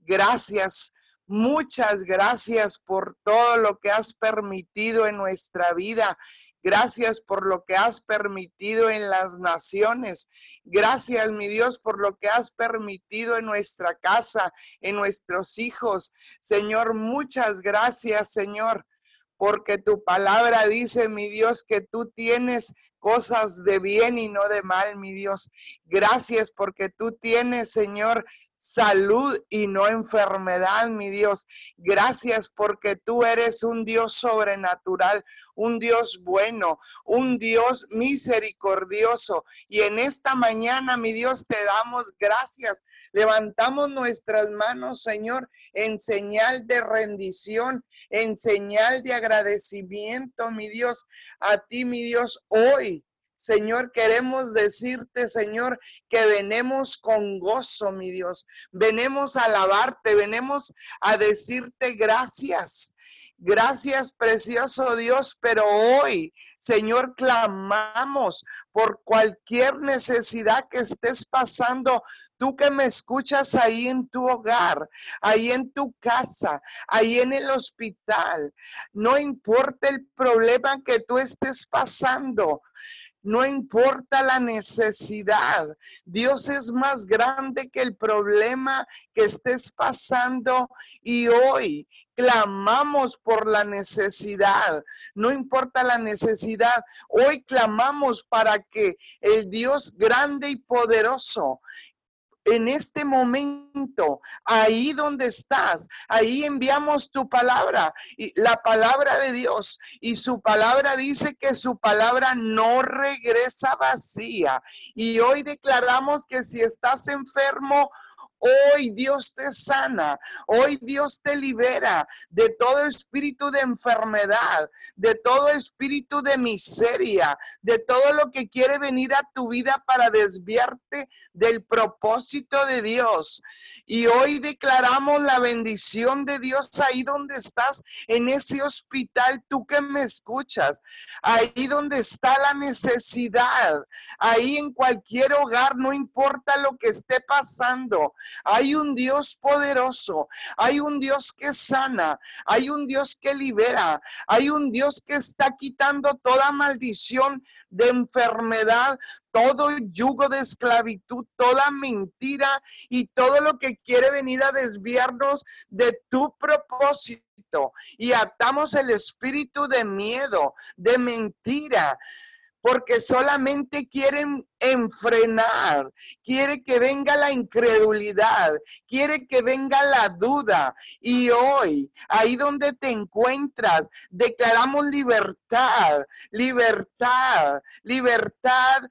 Gracias Muchas gracias por todo lo que has permitido en nuestra vida. Gracias por lo que has permitido en las naciones. Gracias, mi Dios, por lo que has permitido en nuestra casa, en nuestros hijos. Señor, muchas gracias, Señor, porque tu palabra dice, mi Dios, que tú tienes cosas de bien y no de mal, mi Dios. Gracias porque tú tienes, Señor, salud y no enfermedad, mi Dios. Gracias porque tú eres un Dios sobrenatural, un Dios bueno, un Dios misericordioso. Y en esta mañana, mi Dios, te damos gracias Levantamos nuestras manos, Señor, en señal de rendición, en señal de agradecimiento, mi Dios, a ti, mi Dios, hoy. Señor, queremos decirte, Señor, que venemos con gozo, mi Dios. Venemos a alabarte, venemos a decirte gracias. Gracias, precioso Dios, pero hoy, Señor, clamamos por cualquier necesidad que estés pasando. Tú que me escuchas ahí en tu hogar, ahí en tu casa, ahí en el hospital, no importa el problema que tú estés pasando. No importa la necesidad. Dios es más grande que el problema que estés pasando y hoy clamamos por la necesidad. No importa la necesidad. Hoy clamamos para que el Dios grande y poderoso en este momento, ahí donde estás, ahí enviamos tu palabra, y la palabra de Dios. Y su palabra dice que su palabra no regresa vacía. Y hoy declaramos que si estás enfermo, Hoy Dios te sana, hoy Dios te libera de todo espíritu de enfermedad, de todo espíritu de miseria, de todo lo que quiere venir a tu vida para desviarte del propósito de Dios. Y hoy declaramos la bendición de Dios ahí donde estás, en ese hospital, tú que me escuchas, ahí donde está la necesidad, ahí en cualquier hogar, no importa lo que esté pasando. Hay un Dios poderoso, hay un Dios que sana, hay un Dios que libera, hay un Dios que está quitando toda maldición de enfermedad, todo yugo de esclavitud, toda mentira y todo lo que quiere venir a desviarnos de tu propósito. Y atamos el espíritu de miedo, de mentira, porque solamente quieren enfrenar, quiere que venga la incredulidad, quiere que venga la duda. Y hoy, ahí donde te encuentras, declaramos libertad, libertad, libertad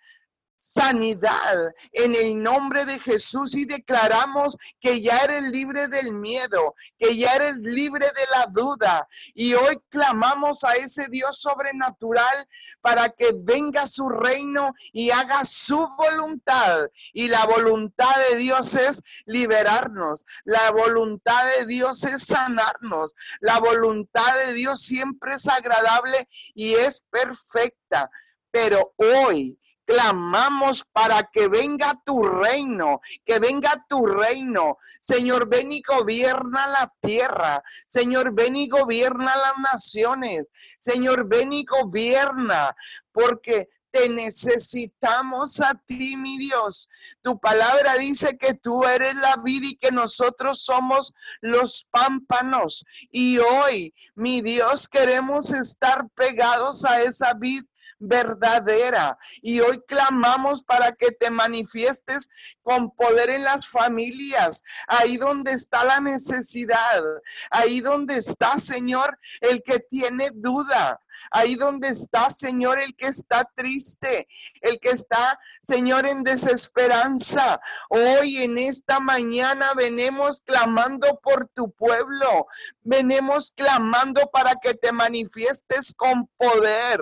sanidad en el nombre de Jesús y declaramos que ya eres libre del miedo, que ya eres libre de la duda. Y hoy clamamos a ese Dios sobrenatural para que venga su reino y haga su voluntad. Y la voluntad de Dios es liberarnos. La voluntad de Dios es sanarnos. La voluntad de Dios siempre es agradable y es perfecta. Pero hoy clamamos para que venga tu reino, que venga tu reino. Señor, ven y gobierna la tierra. Señor, ven y gobierna las naciones. Señor, ven y gobierna, porque te necesitamos a ti, mi Dios. Tu palabra dice que tú eres la vida y que nosotros somos los pámpanos. Y hoy, mi Dios, queremos estar pegados a esa vid verdadera. Y hoy clamamos para que te manifiestes con poder en las familias, ahí donde está la necesidad, ahí donde está, Señor, el que tiene duda, ahí donde está, Señor, el que está triste, el que está, Señor, en desesperanza. Hoy en esta mañana venemos clamando por tu pueblo, venemos clamando para que te manifiestes con poder.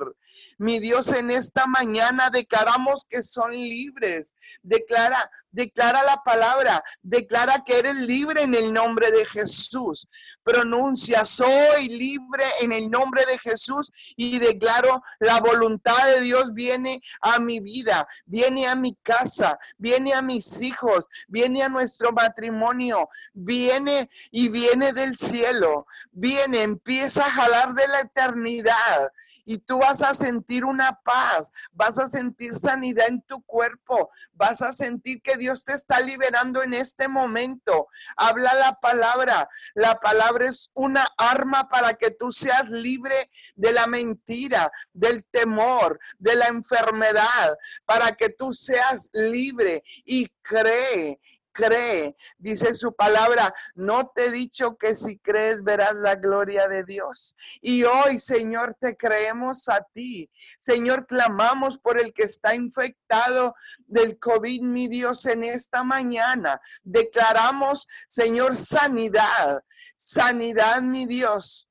Mi Dios, en esta mañana declaramos que son libres. Declara, declara la palabra, declara que eres libre en el nombre de Jesús. Pronuncia, soy libre en el nombre de Jesús y declaro la voluntad de Dios viene a mi vida, viene a mi casa, viene a mis hijos, viene a nuestro matrimonio, viene y viene del cielo, viene, empieza a jalar de la eternidad y tú vas a sentir una paz, vas a sentir sanidad en tu cuerpo, vas a sentir que Dios te está liberando en este momento. Habla la palabra, la palabra es una arma para que tú seas libre de la mentira, del temor, de la enfermedad, para que tú seas libre y cree cree. Dice su palabra, no te he dicho que si crees verás la gloria de Dios. Y hoy, Señor, te creemos a ti. Señor, clamamos por el que está infectado del COVID, mi Dios, en esta mañana. Declaramos, Señor, sanidad, sanidad, mi Dios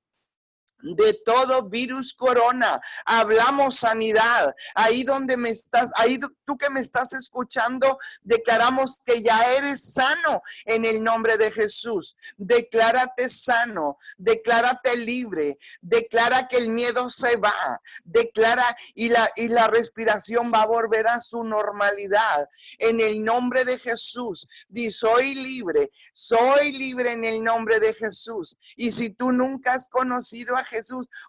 de todo virus corona. Hablamos sanidad. Ahí donde me estás, ahí tú que me estás escuchando, declaramos que ya eres sano en el nombre de Jesús. Declárate sano, declárate libre, declara que el miedo se va, declara y la, y la respiración va a volver a su normalidad. En el nombre de Jesús, di soy libre, soy libre en el nombre de Jesús. Y si tú nunca has conocido a Jesús,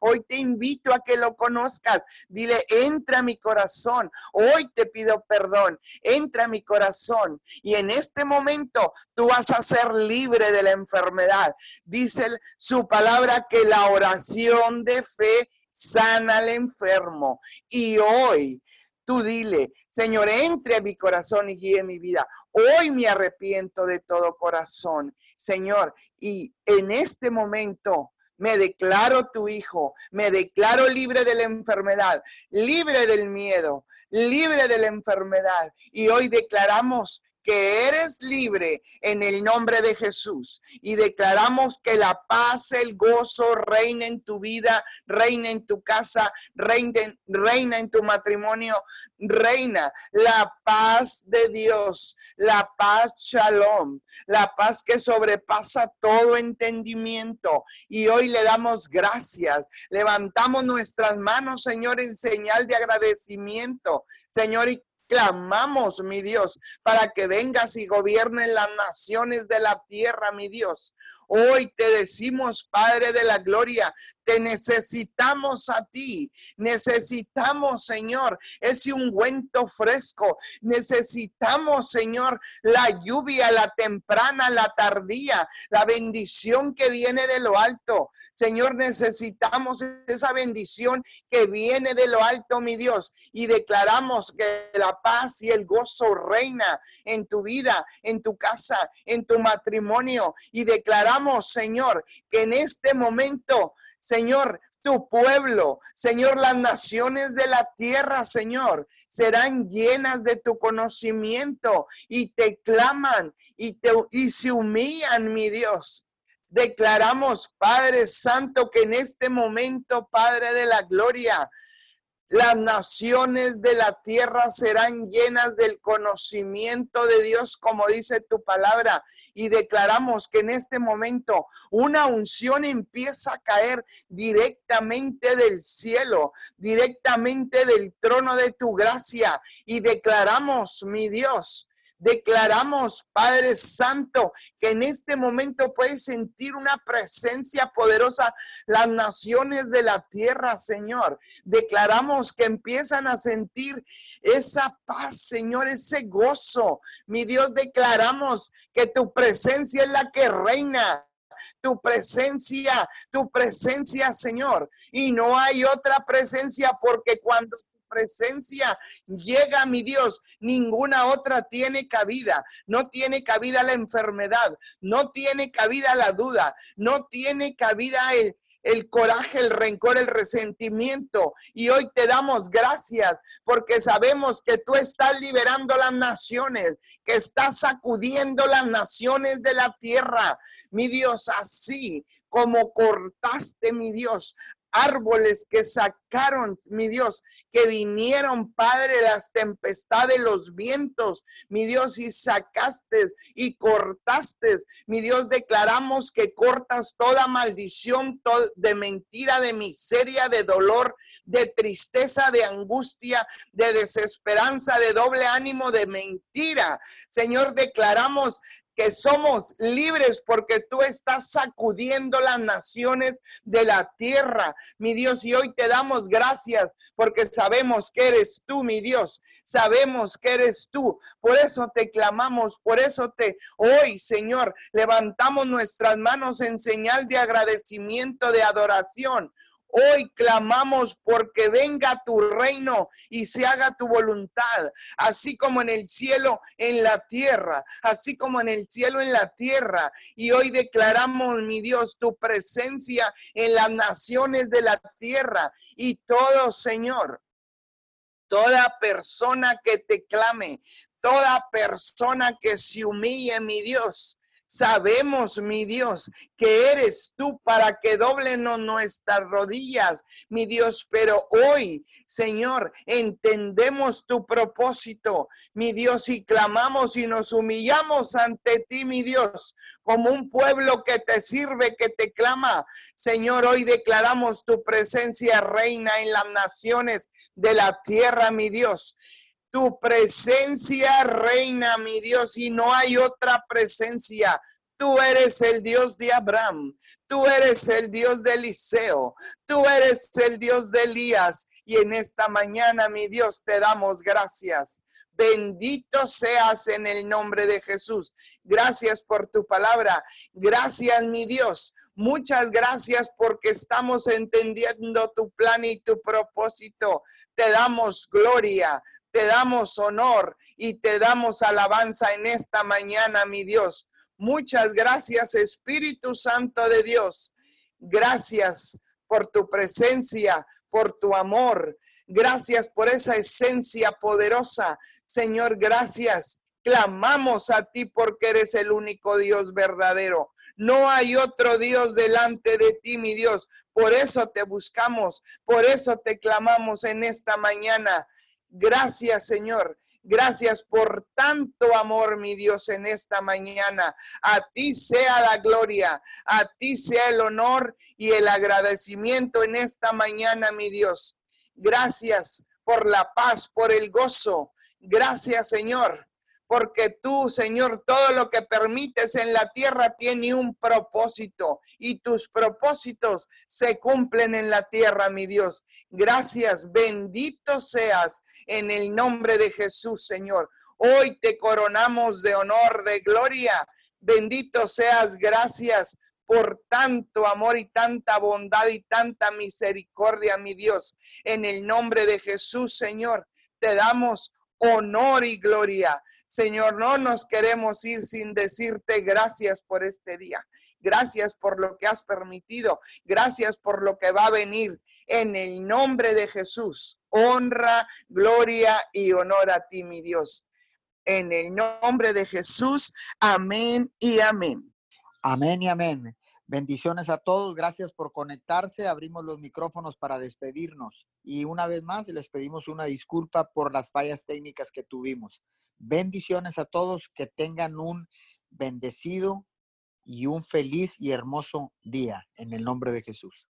hoy te invito a que lo conozcas. Dile, entra a mi corazón. Hoy te pido perdón. Entra a mi corazón. Y en este momento tú vas a ser libre de la enfermedad. Dice su palabra que la oración de fe sana al enfermo. Y hoy Tú dile, Señor, entre a mi corazón y guíe mi vida. Hoy me arrepiento de todo corazón, Señor. Y en este momento me declaro tu hijo, me declaro libre de la enfermedad, libre del miedo, libre de la enfermedad. Y hoy declaramos que eres libre en el nombre de Jesús. Y declaramos que la paz, el gozo reina en tu vida, reina en tu casa, reina, en tu matrimonio, reina la paz de Dios, la paz shalom, la paz que sobrepasa todo entendimiento. Y hoy le damos gracias. Levantamos nuestras manos, Señor, en señal de agradecimiento. Señor, y Clamamos, mi Dios, para que vengas y gobiernen las naciones de la tierra, mi Dios. Hoy te decimos, Padre de la Gloria, te necesitamos a ti. Necesitamos, Señor, ese ungüento fresco. Necesitamos, Señor, la lluvia, la temprana, la tardía, la bendición que viene de lo alto. Señor, necesitamos esa bendición que viene de lo alto, mi Dios, y declaramos que la paz y el gozo reina en tu vida, en tu casa, en tu matrimonio, y declaramos, Señor, que en este momento, Señor, tu pueblo, Señor, las naciones de la tierra, Señor, serán llenas de tu conocimiento y te claman y, te, y se humillan, mi Dios, Declaramos, Padre Santo, que en este momento, Padre de la Gloria, las naciones de la tierra serán llenas del conocimiento de Dios, como dice tu palabra. Y declaramos que en este momento una unción empieza a caer directamente del cielo, directamente del trono de tu gracia. Y declaramos, mi Dios, Declaramos, Padre Santo, que en este momento puedes sentir una presencia poderosa las naciones de la tierra, Señor. Declaramos que empiezan a sentir esa paz, Señor, ese gozo. Mi Dios, declaramos que tu presencia es la que reina tu presencia, tu presencia, Señor. Y no hay otra presencia porque cuando presencia llega, mi Dios, ninguna otra tiene cabida. No tiene cabida la enfermedad, no tiene cabida la duda, no tiene cabida el, el coraje, el rencor, el resentimiento. Y hoy te damos gracias porque sabemos que tú estás liberando las naciones, que estás sacudiendo las naciones de la tierra. Mi Dios, así como cortaste, mi Dios, árboles que sacaron, mi Dios, que vinieron, Padre, las tempestades, los vientos, mi Dios, y sacaste y cortaste, mi Dios, declaramos que cortas toda maldición de mentira, de miseria, de dolor, de tristeza, de angustia, de desesperanza, de doble ánimo, de mentira. Señor, declaramos que somos libres porque tú estás sacudiendo las naciones de la tierra, mi Dios. Y hoy te damos gracias porque sabemos que eres tú, mi Dios. Sabemos que eres tú. Por eso te clamamos, por eso te hoy, Señor, levantamos nuestras manos en señal de agradecimiento, de adoración. Hoy clamamos porque venga tu reino y se haga tu voluntad, así como en el cielo, en la tierra, así como en el cielo, en la tierra. Y hoy declaramos, mi Dios, tu presencia en las naciones de la tierra y todo, Señor. Toda persona que te clame, toda persona que se humille, mi Dios, Sabemos, mi Dios, que eres tú para que doblenos nuestras rodillas, mi Dios, pero hoy, Señor, entendemos tu propósito, mi Dios, y clamamos y nos humillamos ante ti, mi Dios, como un pueblo que te sirve, que te clama. Señor, hoy declaramos tu presencia reina en las naciones de la tierra, mi Dios tu presencia reina, mi Dios, y no hay otra presencia. Tú eres el Dios de Abraham, tú eres el Dios de Eliseo, tú eres el Dios de Elías. Y en esta mañana, mi Dios, te damos gracias. Bendito seas en el nombre de Jesús. Gracias por tu palabra. Gracias, mi Dios. Muchas gracias porque estamos entendiendo tu plan y tu propósito. Te damos gloria, te damos honor y te damos alabanza en esta mañana, mi Dios. Muchas gracias, Espíritu Santo de Dios. Gracias por tu presencia, por tu amor. Gracias por esa esencia poderosa. Señor, gracias. Clamamos a ti porque eres el único Dios verdadero. No hay otro Dios delante de ti, mi Dios. Por eso te buscamos, por eso te clamamos en esta mañana. Gracias, Señor. Gracias por tanto amor, mi Dios, en esta mañana. A ti sea la gloria, a ti sea el honor y el agradecimiento en esta mañana, mi Dios. Gracias por la paz, por el gozo. Gracias, Señor, porque tú, Señor, todo lo que permites en la tierra tiene un propósito y tus propósitos se cumplen en la tierra, mi Dios. Gracias, bendito seas en el nombre de Jesús, Señor. Hoy te coronamos de honor, de gloria. Bendito seas, gracias por tanto amor y tanta bondad y tanta misericordia, mi Dios. En el nombre de Jesús, Señor, te damos honor y gloria. Señor, no nos queremos ir sin decirte gracias por este día. Gracias por lo que has permitido. Gracias por lo que va a venir. En el nombre de Jesús, honra, gloria y honor a ti, mi Dios. En el nombre de Jesús, amén y amén. Amén y amén. Bendiciones a todos, gracias por conectarse. Abrimos los micrófonos para despedirnos y una vez más les pedimos una disculpa por las fallas técnicas que tuvimos. Bendiciones a todos, que tengan un bendecido y un feliz y hermoso día en el nombre de Jesús.